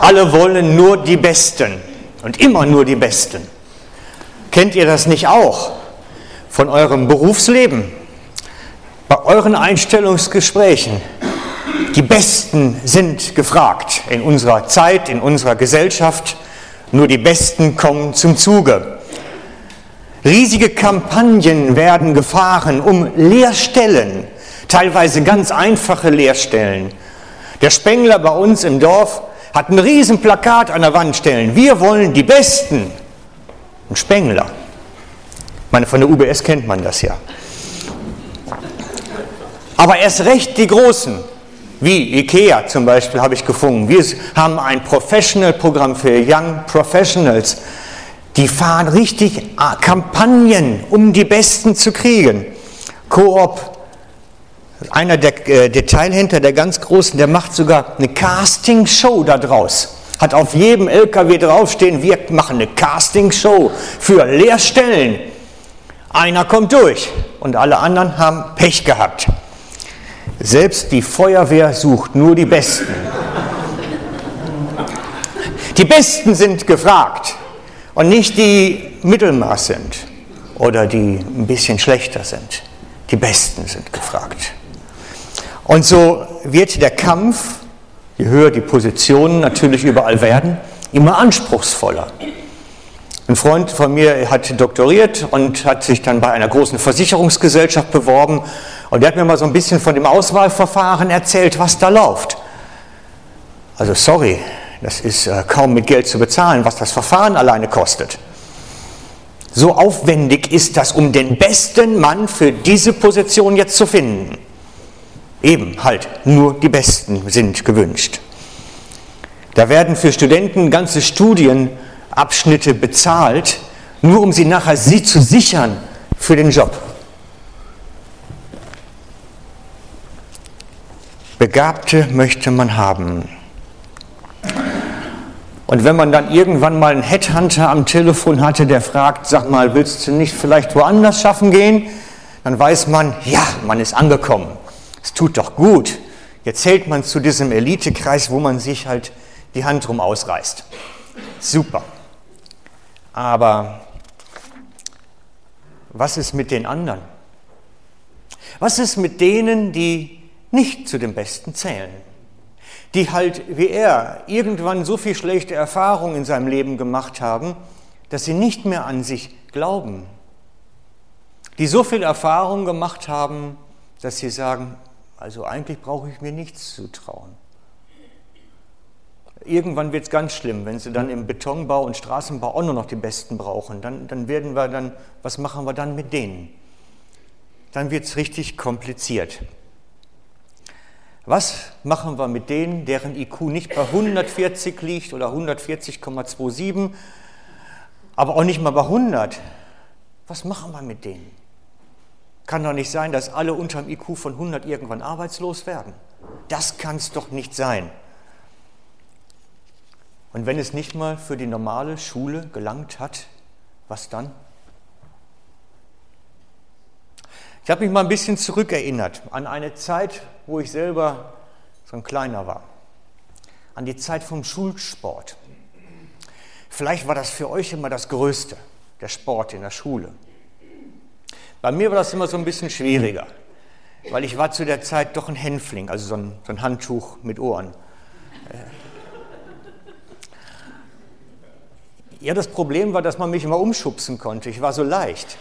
Alle wollen nur die Besten und immer nur die Besten. Kennt ihr das nicht auch von eurem Berufsleben? Bei euren Einstellungsgesprächen. Die Besten sind gefragt in unserer Zeit, in unserer Gesellschaft. Nur die Besten kommen zum Zuge. Riesige Kampagnen werden gefahren um Lehrstellen, teilweise ganz einfache Lehrstellen. Der Spengler bei uns im Dorf hat ein Riesenplakat an der Wand stellen. Wir wollen die Besten. Ein Spengler. Ich meine, von der UBS kennt man das ja. Aber erst recht die Großen, wie IKEA zum Beispiel habe ich gefunden. Wir haben ein Professional-Programm für Young Professionals. Die fahren richtig äh, Kampagnen, um die Besten zu kriegen. Coop, einer der äh, Detailhändler, der ganz Großen, der macht sogar eine Casting-Show daraus. Hat auf jedem LKW draufstehen, wir machen eine Casting-Show für Lehrstellen. Einer kommt durch und alle anderen haben Pech gehabt. Selbst die Feuerwehr sucht nur die Besten. Die Besten sind gefragt und nicht die Mittelmaß sind oder die ein bisschen schlechter sind. Die Besten sind gefragt. Und so wird der Kampf, je höher die Positionen natürlich überall werden, immer anspruchsvoller. Ein Freund von mir hat doktoriert und hat sich dann bei einer großen Versicherungsgesellschaft beworben und der hat mir mal so ein bisschen von dem Auswahlverfahren erzählt, was da läuft. Also sorry, das ist äh, kaum mit Geld zu bezahlen, was das Verfahren alleine kostet. So aufwendig ist das, um den besten Mann für diese Position jetzt zu finden. Eben halt, nur die Besten sind gewünscht. Da werden für Studenten ganze Studienabschnitte bezahlt, nur um sie nachher sie zu sichern für den Job. Begabte möchte man haben. Und wenn man dann irgendwann mal einen Headhunter am Telefon hatte, der fragt, sag mal, willst du nicht vielleicht woanders schaffen gehen? Dann weiß man, ja, man ist angekommen. Es tut doch gut. Jetzt zählt man zu diesem Elitekreis, wo man sich halt die Hand drum ausreißt. Super. Aber was ist mit den anderen? Was ist mit denen, die nicht zu den Besten zählen? die halt wie er irgendwann so viel schlechte Erfahrungen in seinem Leben gemacht haben, dass sie nicht mehr an sich glauben. Die so viel Erfahrung gemacht haben, dass sie sagen, also eigentlich brauche ich mir nichts zu trauen. Irgendwann wird es ganz schlimm, wenn sie dann im Betonbau und Straßenbau auch nur noch die Besten brauchen. Dann, dann werden wir dann, was machen wir dann mit denen? Dann wird es richtig kompliziert. Was machen wir mit denen, deren IQ nicht bei 140 liegt oder 140,27, aber auch nicht mal bei 100? Was machen wir mit denen? Kann doch nicht sein, dass alle unter dem IQ von 100 irgendwann arbeitslos werden. Das kann es doch nicht sein. Und wenn es nicht mal für die normale Schule gelangt hat, was dann? Ich habe mich mal ein bisschen zurückerinnert an eine Zeit, wo ich selber so ein Kleiner war. An die Zeit vom Schulsport. Vielleicht war das für euch immer das Größte, der Sport in der Schule. Bei mir war das immer so ein bisschen schwieriger, weil ich war zu der Zeit doch ein Hänfling, also so ein, so ein Handtuch mit Ohren. Ja, das Problem war, dass man mich immer umschubsen konnte. Ich war so leicht.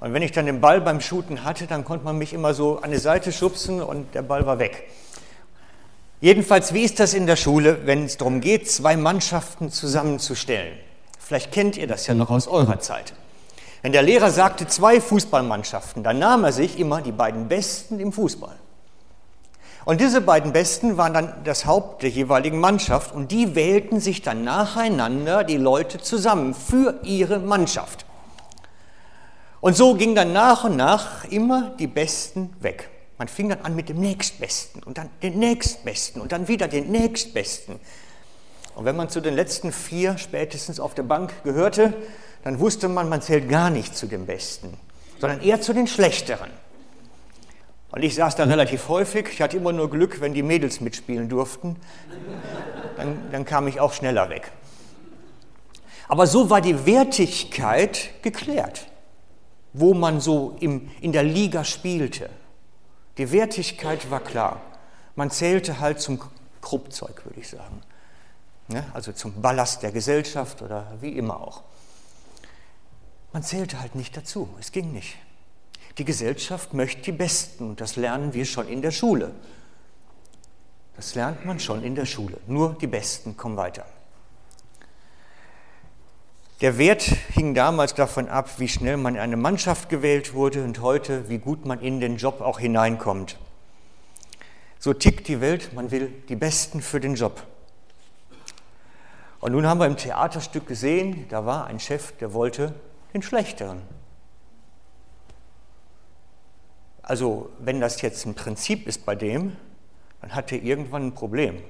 Und wenn ich dann den Ball beim Shooten hatte, dann konnte man mich immer so an die Seite schubsen und der Ball war weg. Jedenfalls, wie ist das in der Schule, wenn es darum geht, zwei Mannschaften zusammenzustellen? Vielleicht kennt ihr das ja noch aus eurer Zeit. Wenn der Lehrer sagte zwei Fußballmannschaften, dann nahm er sich immer die beiden Besten im Fußball. Und diese beiden Besten waren dann das Haupt der jeweiligen Mannschaft und die wählten sich dann nacheinander die Leute zusammen für ihre Mannschaft. Und so ging dann nach und nach immer die Besten weg. Man fing dann an mit dem Nächstbesten und dann den Nächstbesten und dann wieder den Nächstbesten. Und wenn man zu den letzten vier spätestens auf der Bank gehörte, dann wusste man, man zählt gar nicht zu den Besten, sondern eher zu den Schlechteren. Und ich saß da relativ häufig. Ich hatte immer nur Glück, wenn die Mädels mitspielen durften. dann, dann kam ich auch schneller weg. Aber so war die Wertigkeit geklärt, wo man so im, in der Liga spielte. Die Wertigkeit war klar. Man zählte halt zum Kruppzeug, würde ich sagen. Ja, also zum Ballast der Gesellschaft oder wie immer auch. Man zählte halt nicht dazu, es ging nicht. Die Gesellschaft möchte die Besten und das lernen wir schon in der Schule. Das lernt man schon in der Schule. Nur die Besten kommen weiter. Der Wert hing damals davon ab, wie schnell man in eine Mannschaft gewählt wurde und heute, wie gut man in den Job auch hineinkommt. So tickt die Welt, man will die Besten für den Job. Und nun haben wir im Theaterstück gesehen, da war ein Chef, der wollte den Schlechteren. Also wenn das jetzt ein Prinzip ist bei dem, dann hat er irgendwann ein Problem.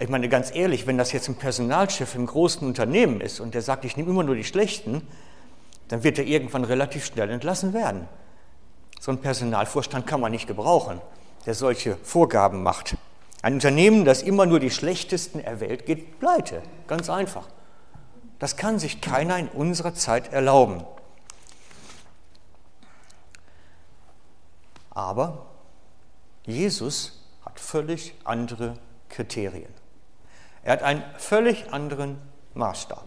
Ich meine, ganz ehrlich, wenn das jetzt ein Personalchef im großen Unternehmen ist und der sagt, ich nehme immer nur die Schlechten, dann wird er irgendwann relativ schnell entlassen werden. So einen Personalvorstand kann man nicht gebrauchen, der solche Vorgaben macht. Ein Unternehmen, das immer nur die Schlechtesten erwählt, geht pleite. Ganz einfach. Das kann sich keiner in unserer Zeit erlauben. Aber Jesus hat völlig andere Kriterien. Er hat einen völlig anderen Maßstab.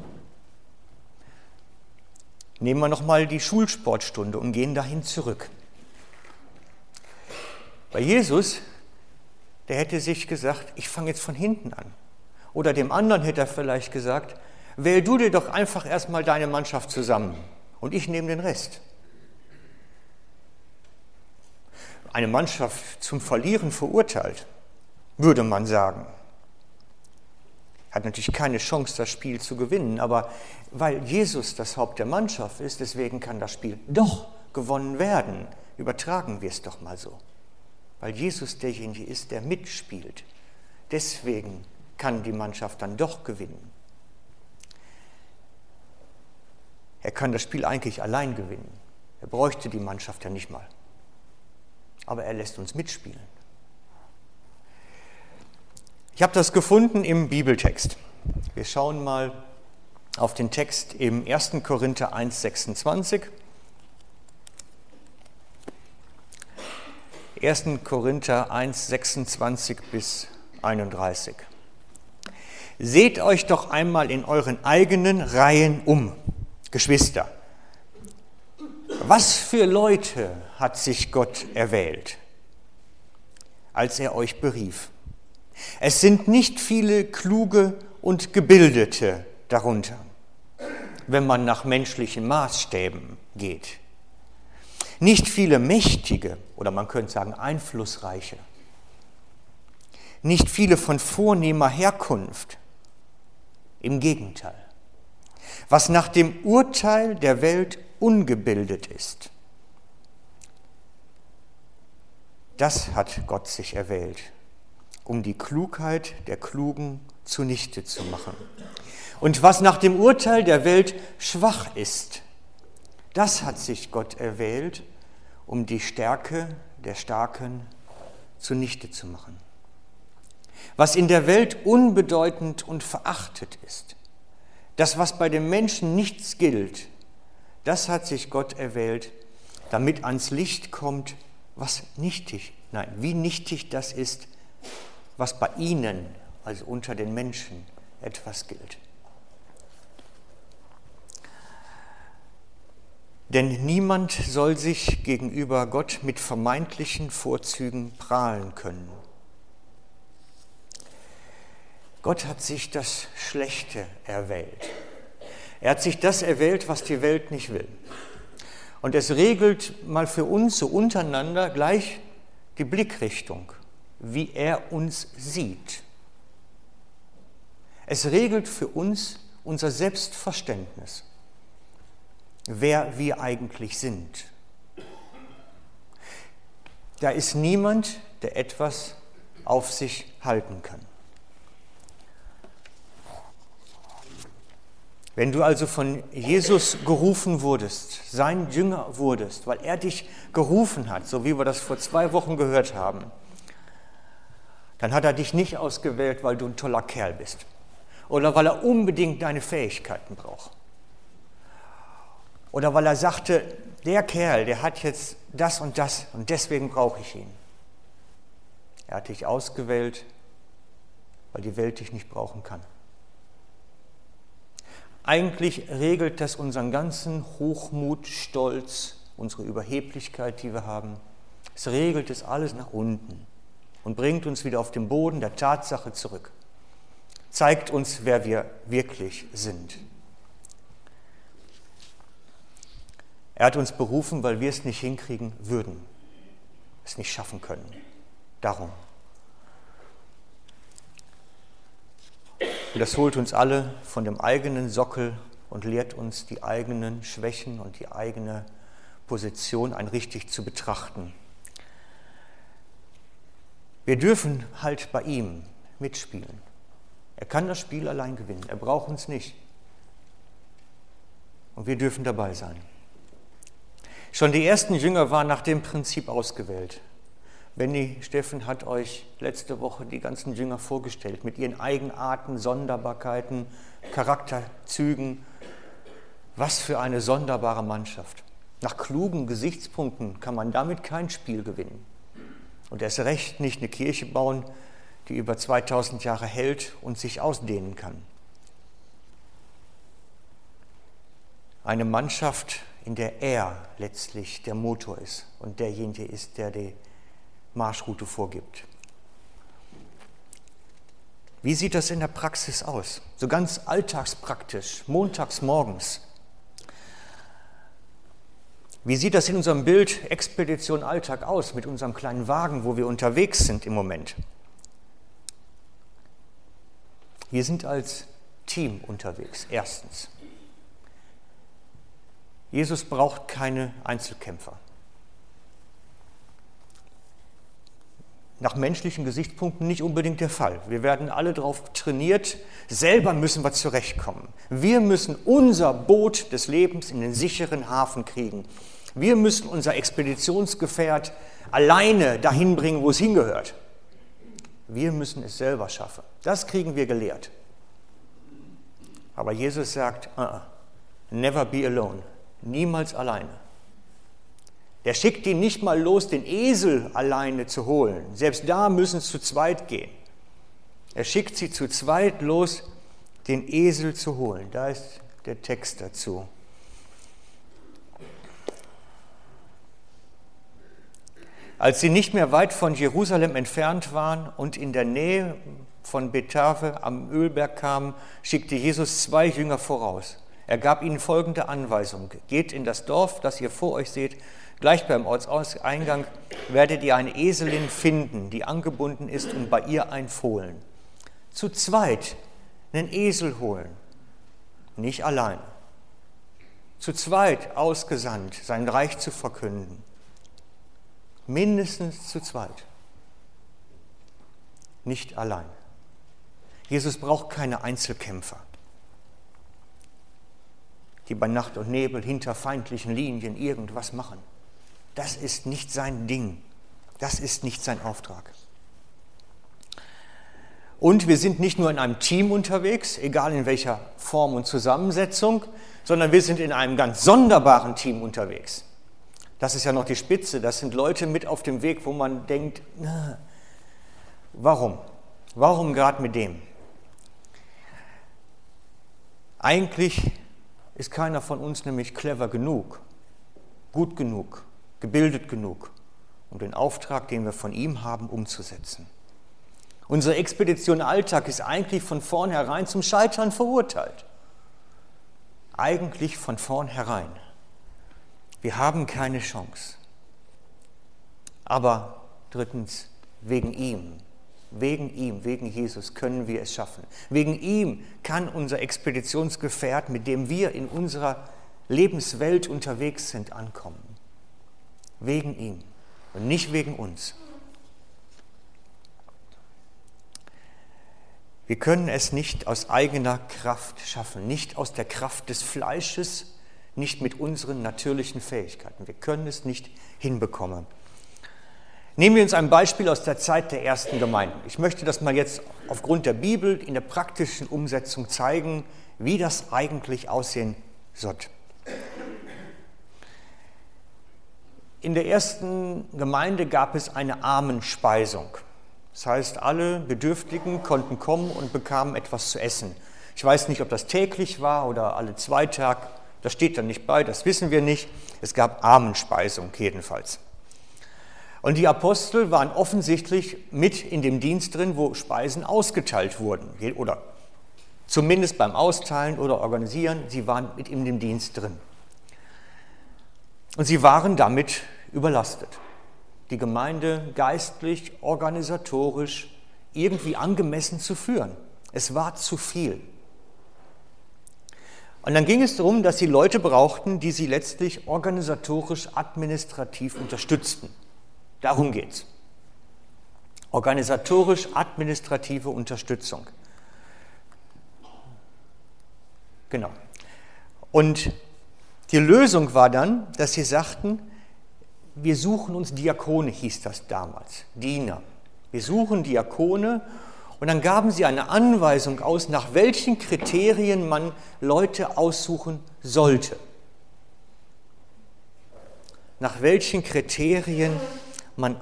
Nehmen wir nochmal die Schulsportstunde und gehen dahin zurück. Bei Jesus, der hätte sich gesagt, ich fange jetzt von hinten an. Oder dem anderen hätte er vielleicht gesagt, wähl du dir doch einfach erstmal deine Mannschaft zusammen und ich nehme den Rest. Eine Mannschaft zum Verlieren verurteilt, würde man sagen hat natürlich keine Chance, das Spiel zu gewinnen, aber weil Jesus das Haupt der Mannschaft ist, deswegen kann das Spiel doch gewonnen werden. Übertragen wir es doch mal so. Weil Jesus derjenige ist, der mitspielt. Deswegen kann die Mannschaft dann doch gewinnen. Er kann das Spiel eigentlich allein gewinnen. Er bräuchte die Mannschaft ja nicht mal. Aber er lässt uns mitspielen. Ich habe das gefunden im Bibeltext. Wir schauen mal auf den Text im 1. Korinther 1, 26. 1. Korinther 1, 26 bis 31. Seht euch doch einmal in euren eigenen Reihen um, Geschwister. Was für Leute hat sich Gott erwählt, als er euch berief? Es sind nicht viele kluge und gebildete darunter, wenn man nach menschlichen Maßstäben geht. Nicht viele mächtige oder man könnte sagen einflussreiche. Nicht viele von vornehmer Herkunft. Im Gegenteil. Was nach dem Urteil der Welt ungebildet ist, das hat Gott sich erwählt um die Klugheit der Klugen zunichte zu machen. Und was nach dem Urteil der Welt schwach ist, das hat sich Gott erwählt, um die Stärke der Starken zunichte zu machen. Was in der Welt unbedeutend und verachtet ist, das, was bei den Menschen nichts gilt, das hat sich Gott erwählt, damit ans Licht kommt, was nichtig, nein, wie nichtig das ist, was bei ihnen, also unter den Menschen, etwas gilt. Denn niemand soll sich gegenüber Gott mit vermeintlichen Vorzügen prahlen können. Gott hat sich das Schlechte erwählt. Er hat sich das erwählt, was die Welt nicht will. Und es regelt mal für uns so untereinander gleich die Blickrichtung wie er uns sieht. Es regelt für uns unser Selbstverständnis, wer wir eigentlich sind. Da ist niemand, der etwas auf sich halten kann. Wenn du also von Jesus gerufen wurdest, sein Jünger wurdest, weil er dich gerufen hat, so wie wir das vor zwei Wochen gehört haben, dann hat er dich nicht ausgewählt, weil du ein toller Kerl bist oder weil er unbedingt deine Fähigkeiten braucht. Oder weil er sagte, der Kerl, der hat jetzt das und das und deswegen brauche ich ihn. Er hat dich ausgewählt, weil die Welt dich nicht brauchen kann. Eigentlich regelt das unseren ganzen Hochmut, Stolz, unsere Überheblichkeit, die wir haben. Es regelt es alles nach unten und bringt uns wieder auf den Boden der Tatsache zurück. Zeigt uns, wer wir wirklich sind. Er hat uns berufen, weil wir es nicht hinkriegen würden, es nicht schaffen können. Darum. Und das holt uns alle von dem eigenen Sockel und lehrt uns die eigenen Schwächen und die eigene Position ein richtig zu betrachten. Wir dürfen halt bei ihm mitspielen. Er kann das Spiel allein gewinnen. Er braucht uns nicht. Und wir dürfen dabei sein. Schon die ersten Jünger waren nach dem Prinzip ausgewählt. Benny Steffen hat euch letzte Woche die ganzen Jünger vorgestellt mit ihren Eigenarten, Sonderbarkeiten, Charakterzügen. Was für eine sonderbare Mannschaft. Nach klugen Gesichtspunkten kann man damit kein Spiel gewinnen. Und erst recht nicht eine Kirche bauen, die über 2000 Jahre hält und sich ausdehnen kann. Eine Mannschaft, in der er letztlich der Motor ist und derjenige ist, der die Marschroute vorgibt. Wie sieht das in der Praxis aus? So ganz alltagspraktisch, montags morgens. Wie sieht das in unserem Bild Expedition Alltag aus mit unserem kleinen Wagen, wo wir unterwegs sind im Moment? Wir sind als Team unterwegs, erstens. Jesus braucht keine Einzelkämpfer. Nach menschlichen Gesichtspunkten nicht unbedingt der Fall. Wir werden alle darauf trainiert, selber müssen wir zurechtkommen. Wir müssen unser Boot des Lebens in den sicheren Hafen kriegen. Wir müssen unser Expeditionsgefährt alleine dahin bringen, wo es hingehört. Wir müssen es selber schaffen. Das kriegen wir gelehrt. Aber Jesus sagt, uh -uh, never be alone. Niemals alleine. Der schickt ihn nicht mal los, den Esel alleine zu holen. Selbst da müssen sie zu zweit gehen. Er schickt sie zu zweit los, den Esel zu holen. Da ist der Text dazu. Als sie nicht mehr weit von Jerusalem entfernt waren und in der Nähe von Bethave am Ölberg kamen, schickte Jesus zwei Jünger voraus. Er gab ihnen folgende Anweisung. Geht in das Dorf, das ihr vor euch seht. Gleich beim Ortseingang werdet ihr eine Eselin finden, die angebunden ist und bei ihr ein Fohlen. Zu zweit einen Esel holen, nicht allein. Zu zweit ausgesandt, sein Reich zu verkünden. Mindestens zu zweit. Nicht allein. Jesus braucht keine Einzelkämpfer die bei Nacht und Nebel hinter feindlichen Linien irgendwas machen. Das ist nicht sein Ding. Das ist nicht sein Auftrag. Und wir sind nicht nur in einem Team unterwegs, egal in welcher Form und Zusammensetzung, sondern wir sind in einem ganz sonderbaren Team unterwegs. Das ist ja noch die Spitze. Das sind Leute mit auf dem Weg, wo man denkt, na, warum? Warum gerade mit dem? Eigentlich ist keiner von uns nämlich clever genug, gut genug, gebildet genug, um den Auftrag, den wir von ihm haben, umzusetzen. Unsere Expedition Alltag ist eigentlich von vornherein zum Scheitern verurteilt. Eigentlich von vornherein. Wir haben keine Chance. Aber drittens, wegen ihm, Wegen ihm, wegen Jesus können wir es schaffen. Wegen ihm kann unser Expeditionsgefährt, mit dem wir in unserer Lebenswelt unterwegs sind, ankommen. Wegen ihm und nicht wegen uns. Wir können es nicht aus eigener Kraft schaffen, nicht aus der Kraft des Fleisches, nicht mit unseren natürlichen Fähigkeiten. Wir können es nicht hinbekommen. Nehmen wir uns ein Beispiel aus der Zeit der ersten Gemeinden. Ich möchte das mal jetzt aufgrund der Bibel in der praktischen Umsetzung zeigen, wie das eigentlich aussehen sollte. In der ersten Gemeinde gab es eine Armenspeisung. Das heißt, alle Bedürftigen konnten kommen und bekamen etwas zu essen. Ich weiß nicht, ob das täglich war oder alle zwei Tage. Das steht dann nicht bei, das wissen wir nicht. Es gab Armenspeisung jedenfalls. Und die Apostel waren offensichtlich mit in dem Dienst drin, wo Speisen ausgeteilt wurden. Oder zumindest beim Austeilen oder Organisieren, sie waren mit in dem Dienst drin. Und sie waren damit überlastet. Die Gemeinde geistlich, organisatorisch, irgendwie angemessen zu führen. Es war zu viel. Und dann ging es darum, dass sie Leute brauchten, die sie letztlich organisatorisch, administrativ unterstützten. Darum geht es. Organisatorisch-administrative Unterstützung. Genau. Und die Lösung war dann, dass sie sagten, wir suchen uns Diakone, hieß das damals, Diener. Wir suchen Diakone und dann gaben sie eine Anweisung aus, nach welchen Kriterien man Leute aussuchen sollte. Nach welchen Kriterien man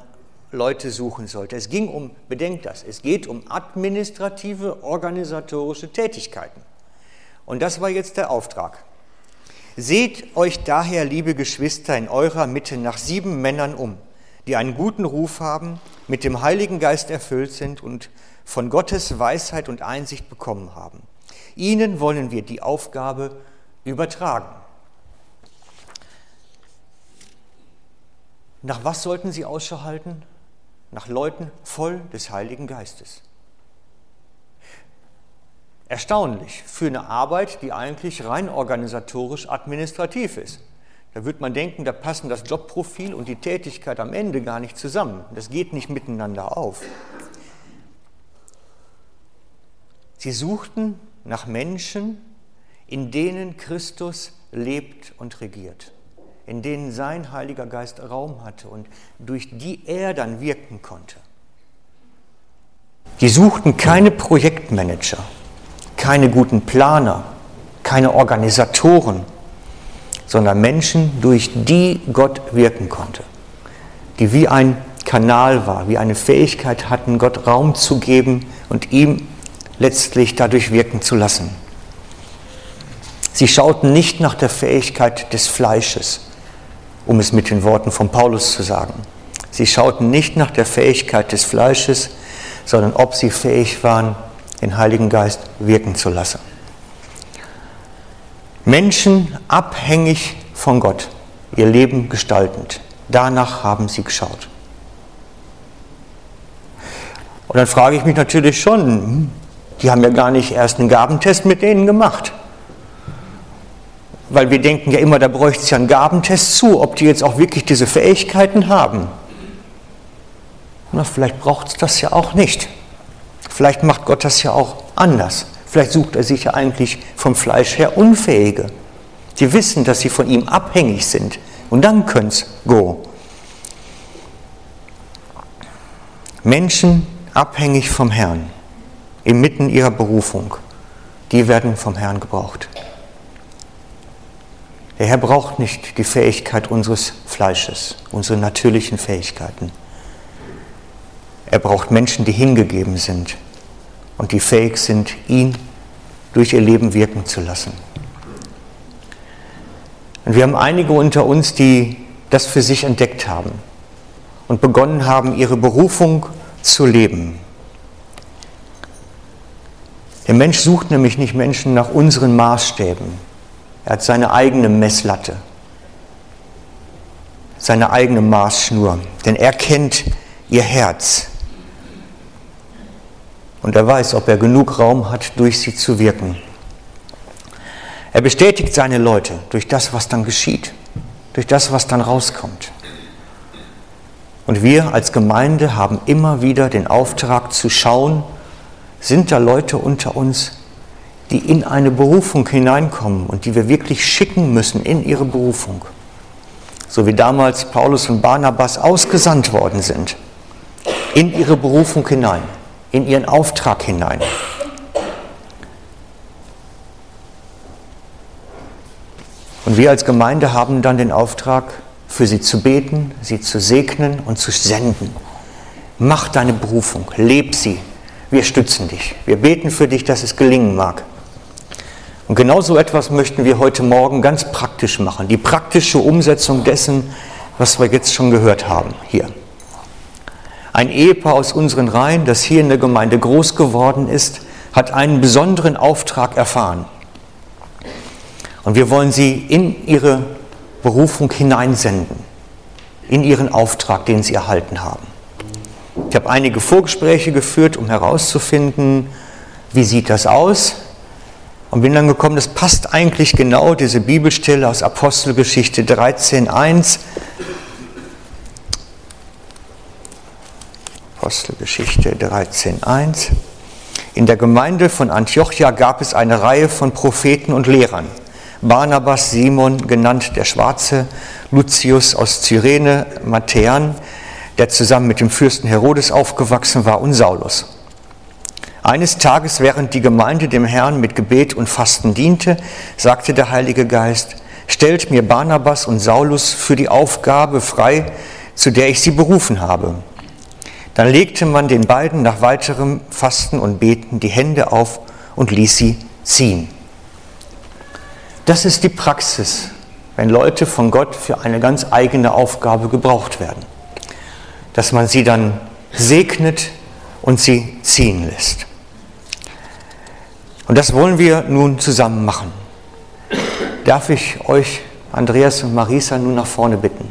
Leute suchen sollte. Es ging um, bedenkt das, es geht um administrative, organisatorische Tätigkeiten. Und das war jetzt der Auftrag. Seht euch daher, liebe Geschwister, in eurer Mitte nach sieben Männern um, die einen guten Ruf haben, mit dem Heiligen Geist erfüllt sind und von Gottes Weisheit und Einsicht bekommen haben. Ihnen wollen wir die Aufgabe übertragen. Nach was sollten sie Ausschau halten? Nach Leuten voll des Heiligen Geistes. Erstaunlich für eine Arbeit, die eigentlich rein organisatorisch administrativ ist. Da wird man denken, da passen das Jobprofil und die Tätigkeit am Ende gar nicht zusammen. Das geht nicht miteinander auf. Sie suchten nach Menschen, in denen Christus lebt und regiert in denen sein Heiliger Geist Raum hatte und durch die er dann wirken konnte. Die suchten keine Projektmanager, keine guten Planer, keine Organisatoren, sondern Menschen, durch die Gott wirken konnte, die wie ein Kanal war, wie eine Fähigkeit hatten, Gott Raum zu geben und ihm letztlich dadurch wirken zu lassen. Sie schauten nicht nach der Fähigkeit des Fleisches, um es mit den Worten von Paulus zu sagen. Sie schauten nicht nach der Fähigkeit des Fleisches, sondern ob sie fähig waren, den Heiligen Geist wirken zu lassen. Menschen abhängig von Gott, ihr Leben gestaltend. Danach haben sie geschaut. Und dann frage ich mich natürlich schon, hm, die haben ja gar nicht erst einen Gabentest mit denen gemacht weil wir denken ja immer, da bräuchte es ja einen Gabentest zu, ob die jetzt auch wirklich diese Fähigkeiten haben. Na, vielleicht braucht es das ja auch nicht. Vielleicht macht Gott das ja auch anders. Vielleicht sucht er sich ja eigentlich vom Fleisch her Unfähige. Die wissen, dass sie von ihm abhängig sind. Und dann können es go. Menschen abhängig vom Herrn, inmitten ihrer Berufung, die werden vom Herrn gebraucht. Der Herr braucht nicht die Fähigkeit unseres Fleisches, unsere natürlichen Fähigkeiten. Er braucht Menschen, die hingegeben sind und die fähig sind, ihn durch ihr Leben wirken zu lassen. Und wir haben einige unter uns, die das für sich entdeckt haben und begonnen haben, ihre Berufung zu leben. Der Mensch sucht nämlich nicht Menschen nach unseren Maßstäben, er hat seine eigene Messlatte, seine eigene Maßschnur, denn er kennt ihr Herz. Und er weiß, ob er genug Raum hat, durch sie zu wirken. Er bestätigt seine Leute durch das, was dann geschieht, durch das, was dann rauskommt. Und wir als Gemeinde haben immer wieder den Auftrag zu schauen, sind da Leute unter uns, die in eine Berufung hineinkommen und die wir wirklich schicken müssen in ihre Berufung. so wie damals Paulus und Barnabas ausgesandt worden sind, in ihre Berufung hinein, in ihren Auftrag hinein. Und wir als Gemeinde haben dann den Auftrag, für sie zu beten, sie zu segnen und zu senden. Mach deine Berufung, leb sie. Wir stützen dich. Wir beten für dich, dass es gelingen mag. Und genau so etwas möchten wir heute Morgen ganz praktisch machen. Die praktische Umsetzung dessen, was wir jetzt schon gehört haben hier. Ein Ehepaar aus unseren Reihen, das hier in der Gemeinde groß geworden ist, hat einen besonderen Auftrag erfahren. Und wir wollen sie in ihre Berufung hineinsenden, in ihren Auftrag, den sie erhalten haben. Ich habe einige Vorgespräche geführt, um herauszufinden, wie sieht das aus? Und bin dann gekommen, das passt eigentlich genau, diese Bibelstelle aus Apostelgeschichte 13.1. Apostelgeschichte 13.1. In der Gemeinde von Antiochia gab es eine Reihe von Propheten und Lehrern. Barnabas, Simon, genannt der Schwarze, Lucius aus Cyrene, Matthäan, der zusammen mit dem Fürsten Herodes aufgewachsen war, und Saulus. Eines Tages, während die Gemeinde dem Herrn mit Gebet und Fasten diente, sagte der Heilige Geist, stellt mir Barnabas und Saulus für die Aufgabe frei, zu der ich sie berufen habe. Dann legte man den beiden nach weiterem Fasten und Beten die Hände auf und ließ sie ziehen. Das ist die Praxis, wenn Leute von Gott für eine ganz eigene Aufgabe gebraucht werden. Dass man sie dann segnet und sie ziehen lässt. Und das wollen wir nun zusammen machen. Darf ich euch, Andreas und Marisa, nun nach vorne bitten?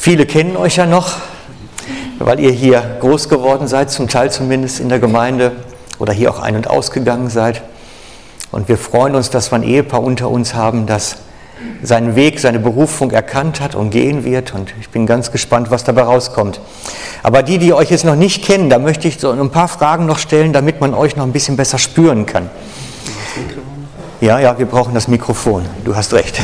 Viele kennen euch ja noch weil ihr hier groß geworden seid, zum Teil zumindest in der Gemeinde oder hier auch ein- und ausgegangen seid. Und wir freuen uns, dass wir ein Ehepaar unter uns haben, das seinen Weg, seine Berufung erkannt hat und gehen wird. Und ich bin ganz gespannt, was dabei rauskommt. Aber die, die euch jetzt noch nicht kennen, da möchte ich so ein paar Fragen noch stellen, damit man euch noch ein bisschen besser spüren kann. Ja, ja, wir brauchen das Mikrofon. Du hast recht.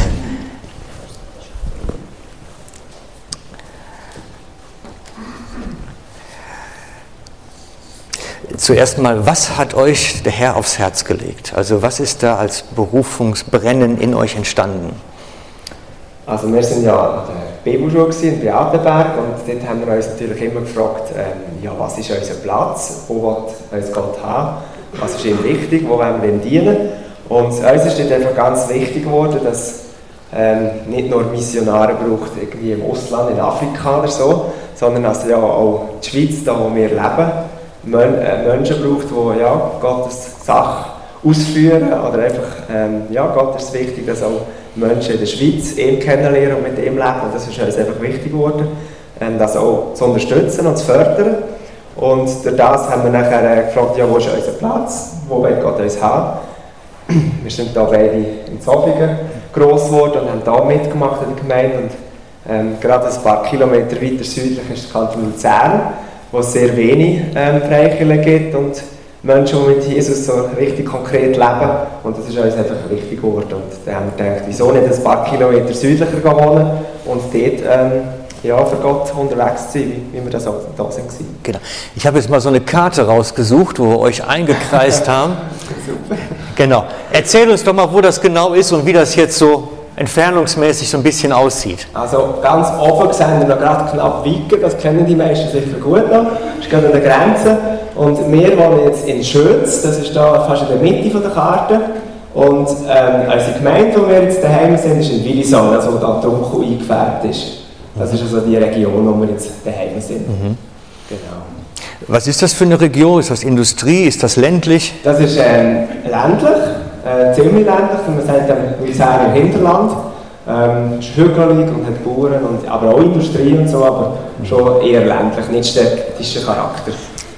Zuerst mal, was hat euch der Herr aufs Herz gelegt? Also was ist da als Berufungsbrennen in euch entstanden? Also wir sind ja an der Bibelschule in Beatenberg und dort haben wir uns natürlich immer gefragt, ähm, ja, was ist unser Platz, wo will uns Gott haben, was ist ihm wichtig, wo wollen wir ihm dienen. Und uns ist dort einfach ganz wichtig geworden, dass ähm, nicht nur Missionare braucht irgendwie im Ausland, in Afrika oder so, sondern also ja auch die Schweiz, da wo wir leben, Menschen braucht, die ja, Gottes Sache ausführen oder einfach, ähm, ja, Gott ist wichtig, dass auch Menschen in der Schweiz ihn kennenlernen und mit ihm leben. Und das ist uns einfach wichtig geworden, ähm, das auch zu unterstützen und zu fördern. Und durch das haben wir nachher äh, gefragt, ja, wo ist unser Platz, wo will Gott uns haben? Wir sind da beide in Zofingen gross geworden und haben da mitgemacht in der Gemeinde. Und ähm, gerade ein paar Kilometer weiter südlich ist der Kanton Luzern wo es sehr wenig ähm, Freikirchen gibt und Menschen, die mit Jesus so richtig konkret leben. Und das ist uns einfach wichtig geworden. Und dann haben wir gedacht, wieso nicht ein paar Kilometer südlicher wohnen und dort ähm, ja, für Gott unterwegs zu sein, wie, wie wir das auch da sind. Genau. Ich habe jetzt mal so eine Karte rausgesucht, wo wir euch eingekreist haben. Super. Genau. Erzähl uns doch mal, wo das genau ist und wie das jetzt so entfernungsmäßig so ein bisschen aussieht. Also ganz oben sehen wir noch gerade knapp Wicken, das kennen die meisten sicher gut noch. Das ist gerade an der Grenze. Und wir wohnen jetzt in Schötz, das ist da fast in der Mitte von der Karte. Und ähm, also die Gemeinde, wo wir jetzt daheim sind, ist in Willisong, also wo da dunkel eingefärbt ist. Das ist also die Region, wo wir jetzt daheim sind. Mhm. Genau. Was ist das für eine Region? Ist das Industrie? Ist das ländlich? Das ist ähm, ländlich äh, ziemlich ländlich, man sagt dann, wir sagen im Hinterland. Ähm, ist hügelig und hat Bauern, und, aber auch Industrie und so, aber schon eher ländlich, nicht städtischer Charakter.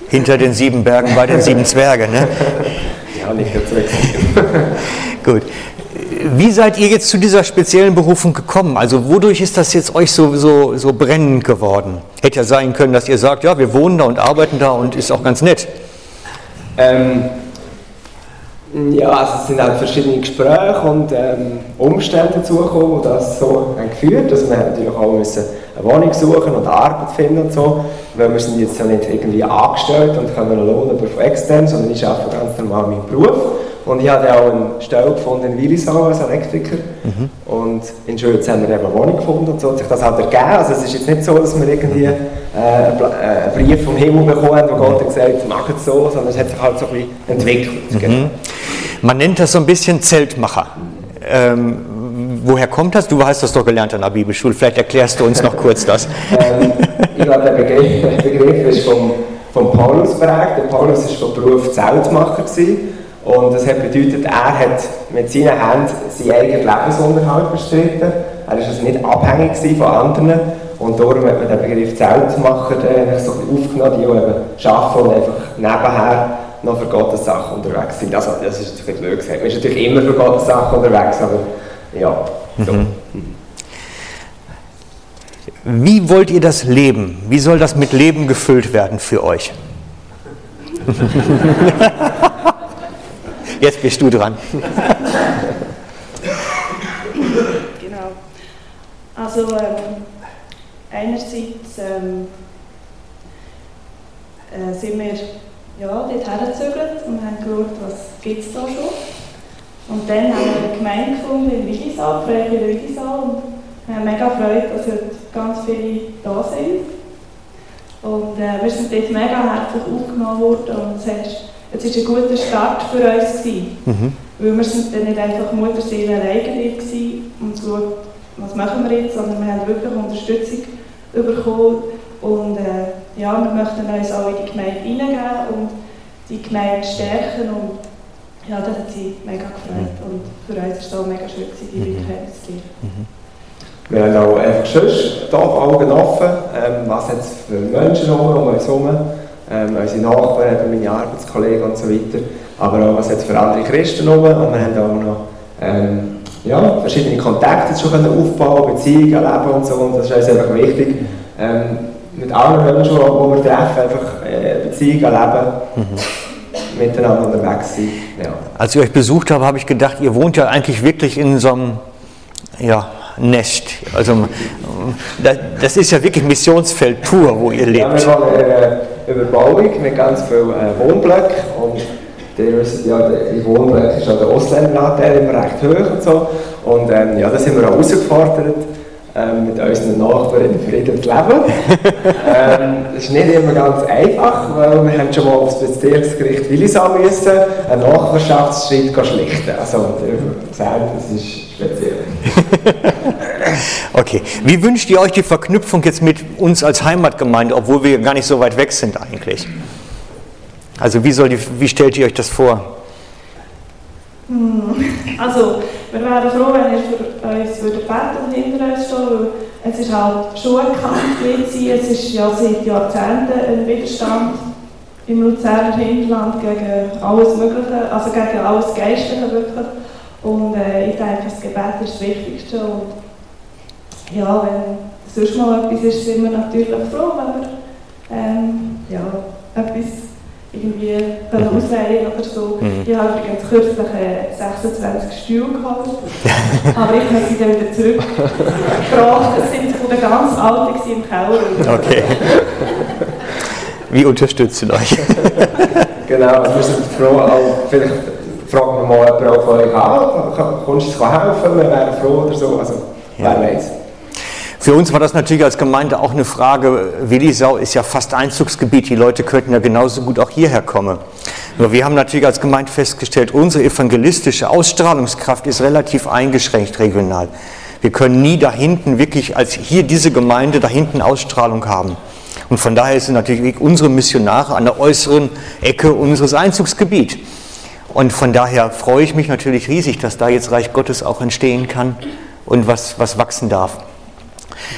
Hinter den sieben Bergen bei den sieben Zwergen, ne? ja, nicht ganz weg. Gut. Wie seid ihr jetzt zu dieser speziellen Berufung gekommen? Also wodurch ist das jetzt euch so, so, so brennend geworden? Hätte ja sein können, dass ihr sagt, ja, wir wohnen da und arbeiten da und ist auch ganz nett. Ähm, Ja, also es sind halt verschiedene Gespräche und ähm, Umstände dazugekommen, die das so haben geführt Also wir haben natürlich auch müssen eine Wohnung suchen und Arbeit finden und so, weil wir sind jetzt nicht irgendwie angestellt und können einen Lohn von extern, sondern ich arbeite ganz normal meinen Beruf. Und ich habe auch eine Stelle gefunden in Willisau als Elektriker. Mhm. Und in Schulz haben wir eben eine Wohnung gefunden und so hat sich das halt ergeben. Also es ist jetzt nicht so, dass wir irgendwie äh, einen Brief vom Himmel bekommen haben, wo Gott hat gesagt, mach es so, sondern es hat sich halt so ein bisschen entwickelt. Mhm. Genau. Man nennt das so ein bisschen Zeltmacher. Ähm, woher kommt das? Du hast das doch gelernt an der Bibelschule. Vielleicht erklärst du uns noch kurz das. ähm, ich glaube, der Begriff, der Begriff ist vom, vom Paulus prägt. Der Paulus war von Beruf Zeltmacher. Gewesen. Und das hat bedeutet, er hat mit seinen Händen seinen eigenen Lebensunterhalt bestritten. Er war also nicht abhängig von anderen. Und darum hat man den Begriff Zeltmacher so aufgenommen, die eben arbeiten und einfach nebenher noch für Gottes Sachen unterwegs sind. Also, das ist natürlich blöd gesagt. Man ist natürlich immer für Gottes Sachen unterwegs, aber ja. So. Mhm. Wie wollt ihr das leben? Wie soll das mit Leben gefüllt werden für euch? Jetzt bist du dran. genau. Also ähm, einerseits ähm, äh, sind wir ja, dort hergezögert und haben geschaut, was gibt es da schon. Und dann haben wir eine Gemeinde gefunden in Willisau, Freie Willisau, und wir haben mega Freude, dass heute ganz viele da sind. Und äh, wir sind dort mega herzlich aufgenommen worden und es war ein guter Start für uns. Mhm. Weil wir sind dann nicht einfach Mutterseele alleine und so, was machen wir jetzt, sondern wir haben wirklich Unterstützung bekommen und äh, ja, wir möchten uns auch in die Gemeinde hineingeben und die Gemeinde stärken und ja, das hat sie mega gefreut mhm. und für uns war es auch mega schön, die Leute mhm. kennenzulernen. Mhm. Wir haben auch einfach sonst da Augen offen, ähm, was hat es für Menschen um uns herum, ähm, unsere Nachbarn, meine Arbeitskollegen und so weiter, aber auch was hat es für andere Christen herum und wir haben auch noch ähm, ja, verschiedene Kontakte schon aufbauen, Beziehungen erleben und so und das ist uns einfach wichtig. Ähm, mit allen Menschen, die wir treffen, einfach äh, Beziehungen erleben, mhm. miteinander unterwegs sein. Ja. Als ich euch besucht habe, habe ich gedacht, ihr wohnt ja eigentlich wirklich in so einem ja, Nest. Also das ist ja wirklich Missionsfeld pur, wo ihr lebt. Ja, wir haben eine Überbauung mit ganz vielen äh, Wohnblöcken und ihr wisst ja, die Wohnblöcke ist auch der Ausländeranteil immer recht hoch und so. Und ähm, ja, da sind wir auch herausgefordert ähm, mit unseren Nachbarn in Frieden zu leben. ähm, das ist nicht immer ganz einfach, weil wir haben schon mal aufs Bezirksgericht Willisau müssen einen Nachbarschaftsschritt schlichten. Also, das ist speziell. okay, wie wünscht ihr euch die Verknüpfung jetzt mit uns als Heimatgemeinde, obwohl wir gar nicht so weit weg sind eigentlich? Also wie, soll die, wie stellt ihr euch das vor? Hm, also, wir wären froh, wenn ihr für uns würde beten und hinter uns stehen es ist halt schon ein Kampf es ist ja seit Jahrzehnten ein Widerstand im Luzerner Hinterland gegen alles Mögliche, also gegen alles Geistliche wirklich. Und äh, ich denke, das Gebet ist das Wichtigste und ja, wenn sonst mal etwas ist, sind wir natürlich froh, wenn wir ähm, ja, etwas irgendwie mhm. ausleihen oder so. Mhm. Ich habe übrigens kürzlich äh, 26 Stühle gehabt, aber ich habe sie dann wieder zurückgebracht. Das sind von der ganz alten im Keller. Okay. Wie unterstützen euch? genau, wir sind froh, auch, vielleicht fragen wir mal jemanden auch von euch an, kannst du uns helfen, wir wären froh oder so, also ja. wer weiß. Für uns war das natürlich als Gemeinde auch eine Frage. Willisau ist ja fast Einzugsgebiet. Die Leute könnten ja genauso gut auch hierher kommen. Nur wir haben natürlich als Gemeinde festgestellt, unsere evangelistische Ausstrahlungskraft ist relativ eingeschränkt regional. Wir können nie da hinten wirklich als hier diese Gemeinde da hinten Ausstrahlung haben. Und von daher sind natürlich unsere Missionare an der äußeren Ecke unseres Einzugsgebiets. Und von daher freue ich mich natürlich riesig, dass da jetzt Reich Gottes auch entstehen kann und was, was wachsen darf.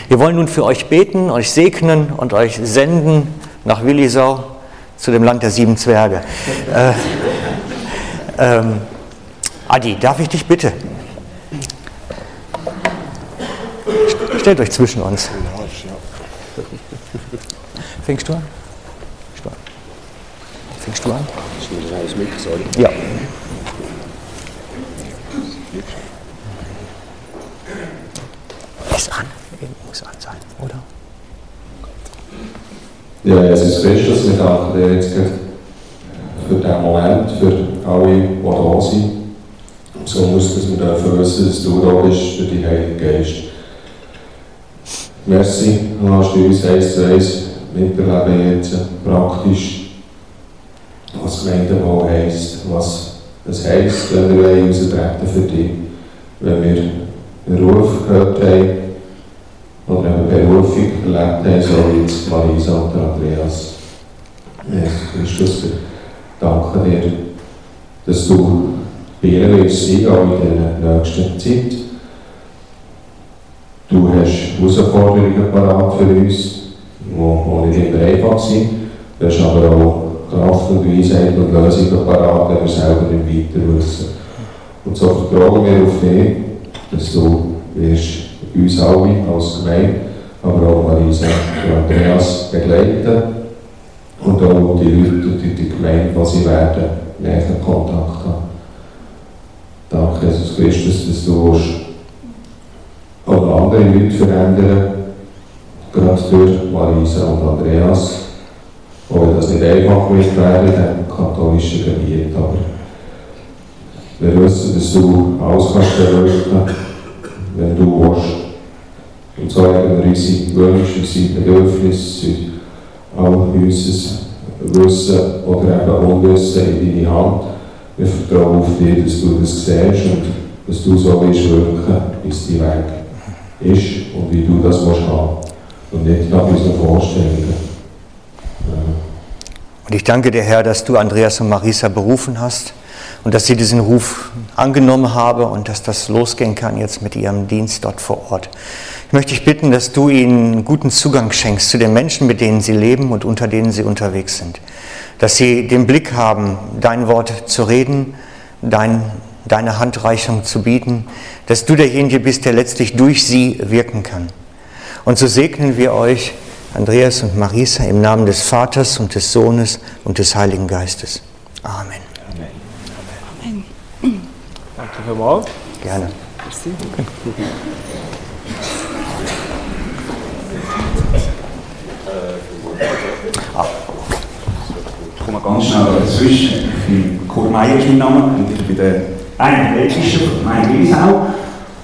Wir wollen nun für euch beten, euch segnen und euch senden nach Willisau zu dem Land der sieben Zwerge. Äh, ähm, Adi, darf ich dich bitte? Stellt euch zwischen uns. Fängst du an? Fängst du an? Ja. Ist an. Muss an sein, oder? Ja, Jesus Christus, wir danken dir jetzt für diesen Moment, für alle, die da sind. Besonders, dass wir dürfen wissen, dass du da bist für die Heilige Geist. Merci, hast du uns eins zu eins miterleben jetzt praktisch, was Gemeindebau heisst, was es heisst, wenn wir raustreten für dich, wenn wir einen Ruf gehört haben oder eine Berufung erlebt haben, so wie jetzt Marisa und Andreas. Jesus Christus, wir danken dir, dass du bei ihnen willst sein, auch in der nächsten Zeit. Du hast Herausforderungen parat für uns, die nicht immer einfach sind. Du hast aber auch Kraft und Weisheit und Lösungen parat, wenn wir selber nicht weiter wissen. Und so vertrauen wir auf dich, dass du wirst uns alle als Gemeinde, aber auch Marisa und Andreas begleiten und auch die Leute und die Gemeinde, die sie werden, näher Kontakt haben. Danke, Jesus Christus, dass du auch andere Leute verändern gerade durch Marisa und Andreas. Wenn das nicht einfach wird werden in katholischen Gebiet, aber wir wissen, dass du alles kannst bewirken, wenn du willst. Und haben wir unsere Wünsche, unsere Bedürfnisse, all unser Wissen oder eben Unwissen in deine Hand. Wir vertrauen auf dich, dass du das siehst und dass du so willst wirken, bis die Weg ist und wie du das willst haben. Und nicht nach unseren Vorstellungen. Und ich danke dir, Herr, dass du Andreas und Marisa berufen hast und dass sie diesen Ruf angenommen haben und dass das losgehen kann jetzt mit ihrem Dienst dort vor Ort. Ich möchte dich bitten, dass du ihnen guten Zugang schenkst zu den Menschen, mit denen sie leben und unter denen sie unterwegs sind. Dass sie den Blick haben, dein Wort zu reden, dein, deine Handreichung zu bieten, dass du derjenige bist, der letztlich durch sie wirken kann. Und so segnen wir euch, Andreas und Marisa, im Namen des Vaters und des Sohnes und des Heiligen Geistes. Amen. Danke vielmals. Gerne. Merci. Ich komme ganz schnell dazwischen. Ich bin Kurt Meier ist mein Name und ich bin der Ältesten von der Gemeinde Wiesau.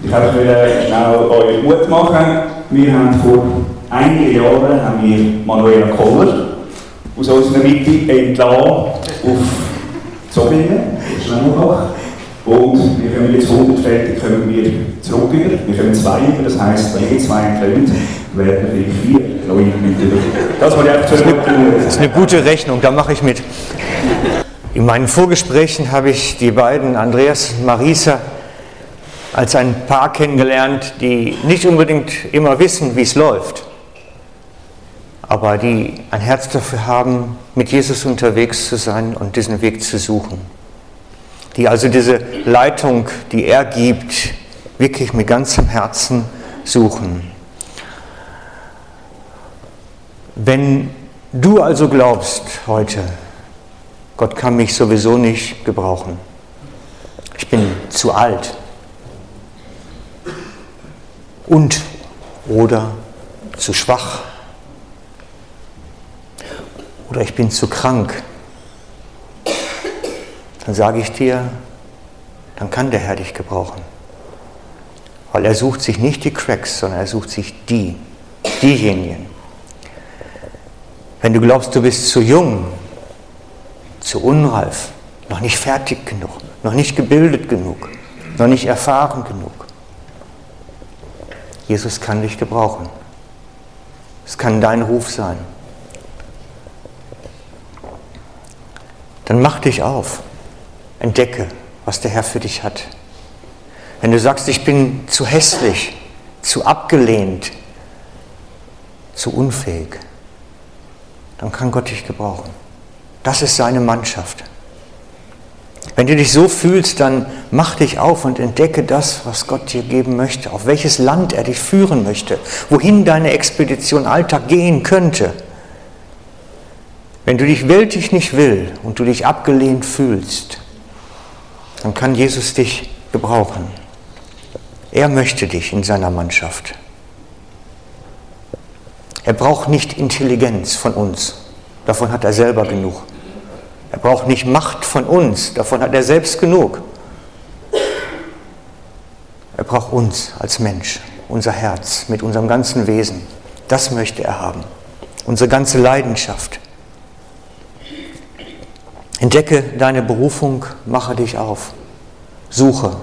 Ich wollte schnell euch Mut machen. Wir haben vor einigen Jahren haben wir Manuela Koller aus unserer Mitte entlassen auf Zobingen, Schlemmelbach. Und wir kommen jetzt 100 fertig, kommen wir zurück über. Wir kommen zwei über, das heisst, wenn ihr zwei könnt, werden wir vier neue Leute Das war die das, ist eine, das ist eine gute Rechnung, da mache ich mit. In meinen Vorgesprächen habe ich die beiden, Andreas und Marisa, als ein Paar kennengelernt, die nicht unbedingt immer wissen, wie es läuft, aber die ein Herz dafür haben, mit Jesus unterwegs zu sein und diesen Weg zu suchen. Die also diese Leitung, die er gibt, wirklich mit ganzem Herzen suchen. Wenn du also glaubst heute, Gott kann mich sowieso nicht gebrauchen, ich bin zu alt. Und oder zu schwach. Oder ich bin zu krank, dann sage ich dir, dann kann der Herr dich gebrauchen. Weil er sucht sich nicht die Cracks, sondern er sucht sich die, diejenigen. Wenn du glaubst, du bist zu jung, zu unreif, noch nicht fertig genug, noch nicht gebildet genug, noch nicht erfahren genug, Jesus kann dich gebrauchen. Es kann dein Ruf sein. Dann mach dich auf. Entdecke, was der Herr für dich hat. Wenn du sagst, ich bin zu hässlich, zu abgelehnt, zu unfähig, dann kann Gott dich gebrauchen. Das ist seine Mannschaft. Wenn du dich so fühlst, dann mach dich auf und entdecke das, was Gott dir geben möchte, auf welches Land er dich führen möchte, wohin deine Expedition Alltag gehen könnte. Wenn du dich weltlich nicht will und du dich abgelehnt fühlst, dann kann Jesus dich gebrauchen. Er möchte dich in seiner Mannschaft. Er braucht nicht Intelligenz von uns, davon hat er selber genug. Er braucht nicht Macht von uns, davon hat er selbst genug. Er braucht uns als Mensch, unser Herz mit unserem ganzen Wesen. Das möchte er haben. Unsere ganze Leidenschaft. Entdecke deine Berufung, mache dich auf. Suche.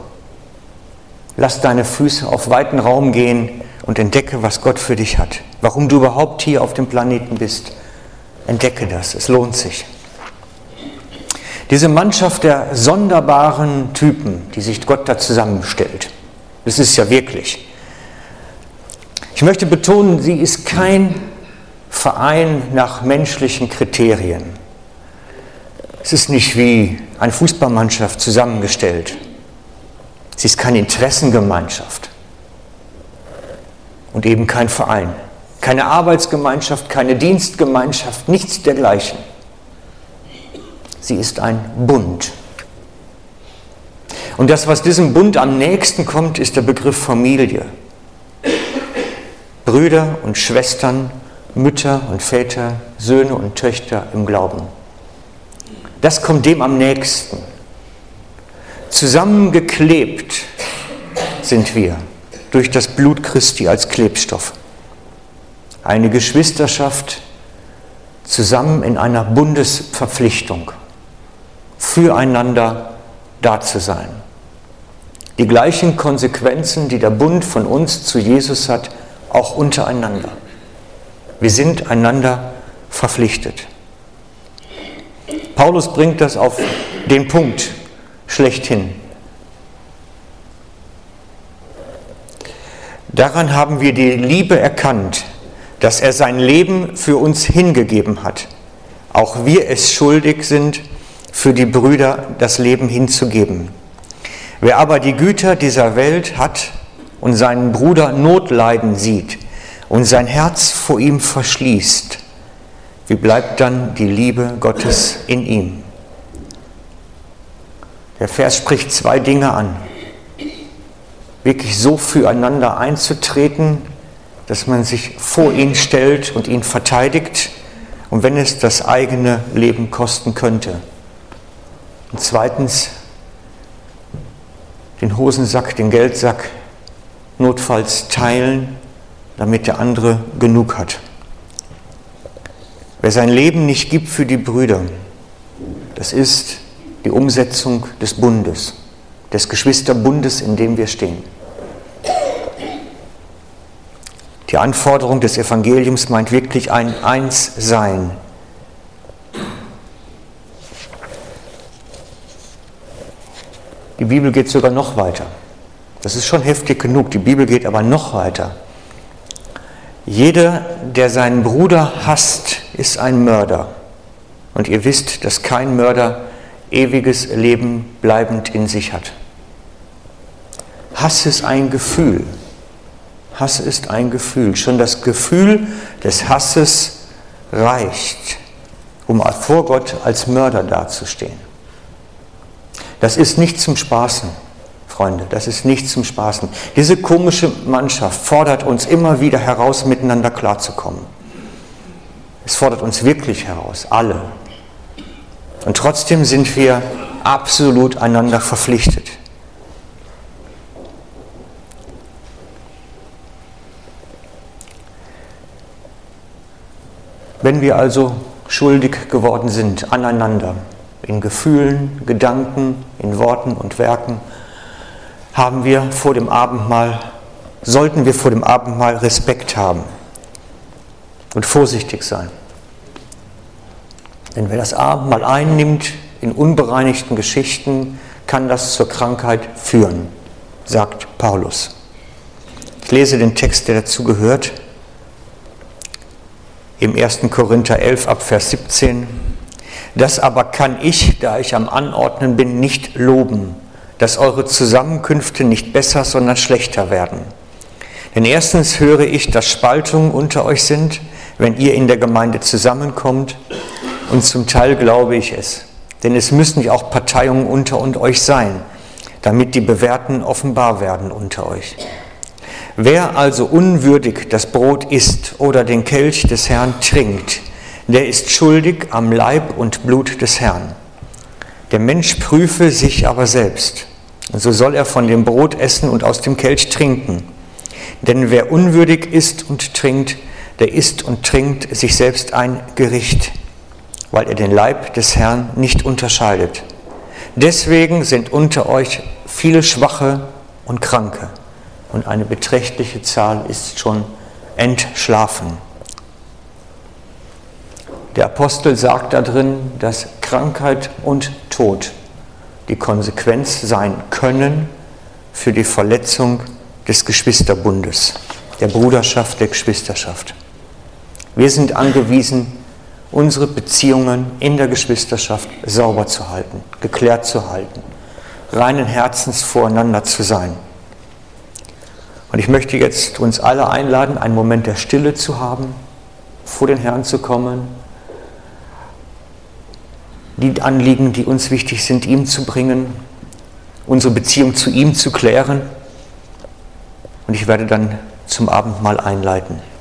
Lass deine Füße auf weiten Raum gehen und entdecke, was Gott für dich hat. Warum du überhaupt hier auf dem Planeten bist. Entdecke das, es lohnt sich. Diese Mannschaft der sonderbaren Typen, die sich Gott da zusammenstellt, das ist ja wirklich. Ich möchte betonen, sie ist kein Verein nach menschlichen Kriterien. Es ist nicht wie eine Fußballmannschaft zusammengestellt. Sie ist keine Interessengemeinschaft und eben kein Verein, keine Arbeitsgemeinschaft, keine Dienstgemeinschaft, nichts dergleichen. Sie ist ein Bund. Und das, was diesem Bund am nächsten kommt, ist der Begriff Familie. Brüder und Schwestern, Mütter und Väter, Söhne und Töchter im Glauben. Das kommt dem am nächsten. Zusammengeklebt sind wir durch das Blut Christi als Klebstoff. Eine Geschwisterschaft zusammen in einer Bundesverpflichtung füreinander da zu sein. Die gleichen Konsequenzen, die der Bund von uns zu Jesus hat, auch untereinander. Wir sind einander verpflichtet. Paulus bringt das auf den Punkt schlechthin. Daran haben wir die Liebe erkannt, dass er sein Leben für uns hingegeben hat. Auch wir es schuldig sind, für die Brüder das Leben hinzugeben. Wer aber die Güter dieser Welt hat und seinen Bruder Notleiden sieht und sein Herz vor ihm verschließt, wie bleibt dann die Liebe Gottes in ihm? Der Vers spricht zwei Dinge an. Wirklich so füreinander einzutreten, dass man sich vor ihn stellt und ihn verteidigt und wenn es das eigene Leben kosten könnte. Und zweitens den Hosensack, den Geldsack notfalls teilen, damit der andere genug hat. Wer sein Leben nicht gibt für die Brüder, das ist die Umsetzung des Bundes, des Geschwisterbundes, in dem wir stehen. Die Anforderung des Evangeliums meint wirklich ein Einssein. Die Bibel geht sogar noch weiter. Das ist schon heftig genug. Die Bibel geht aber noch weiter. Jeder, der seinen Bruder hasst, ist ein Mörder. Und ihr wisst, dass kein Mörder ewiges Leben bleibend in sich hat. Hass ist ein Gefühl. Hass ist ein Gefühl. Schon das Gefühl des Hasses reicht, um vor Gott als Mörder dazustehen. Das ist nicht zum Spaßen, Freunde, das ist nicht zum Spaßen. Diese komische Mannschaft fordert uns immer wieder heraus, miteinander klarzukommen. Es fordert uns wirklich heraus, alle. Und trotzdem sind wir absolut einander verpflichtet. Wenn wir also schuldig geworden sind aneinander, in Gefühlen, Gedanken, in Worten und Werken, haben wir vor dem Abendmahl, sollten wir vor dem Abendmahl Respekt haben und vorsichtig sein. Denn wer das Abendmahl einnimmt in unbereinigten Geschichten, kann das zur Krankheit führen, sagt Paulus. Ich lese den Text, der dazu gehört, im 1. Korinther 11 ab Vers 17. Das aber kann ich, da ich am Anordnen bin, nicht loben, dass eure Zusammenkünfte nicht besser, sondern schlechter werden. Denn erstens höre ich, dass Spaltungen unter euch sind, wenn ihr in der Gemeinde zusammenkommt, und zum Teil glaube ich es. Denn es müssen ja auch Parteiungen unter und euch sein. damit die Bewährten offenbar werden unter euch. Wer also unwürdig das Brot isst oder den Kelch des Herrn trinkt, der ist schuldig am Leib und Blut des Herrn. Der Mensch prüfe sich aber selbst, und so soll er von dem Brot essen und aus dem Kelch trinken. Denn wer unwürdig isst und trinkt, der isst und trinkt sich selbst ein Gericht, weil er den Leib des Herrn nicht unterscheidet. Deswegen sind unter euch viele Schwache und Kranke, und eine beträchtliche Zahl ist schon entschlafen. Der Apostel sagt da drin, dass Krankheit und Tod die Konsequenz sein können für die Verletzung des Geschwisterbundes, der Bruderschaft, der Geschwisterschaft. Wir sind angewiesen, unsere Beziehungen in der Geschwisterschaft sauber zu halten, geklärt zu halten, reinen Herzens voreinander zu sein. Und ich möchte jetzt uns alle einladen, einen Moment der Stille zu haben, vor den Herrn zu kommen, die Anliegen, die uns wichtig sind, ihm zu bringen, unsere Beziehung zu ihm zu klären. Und ich werde dann zum Abendmahl einleiten.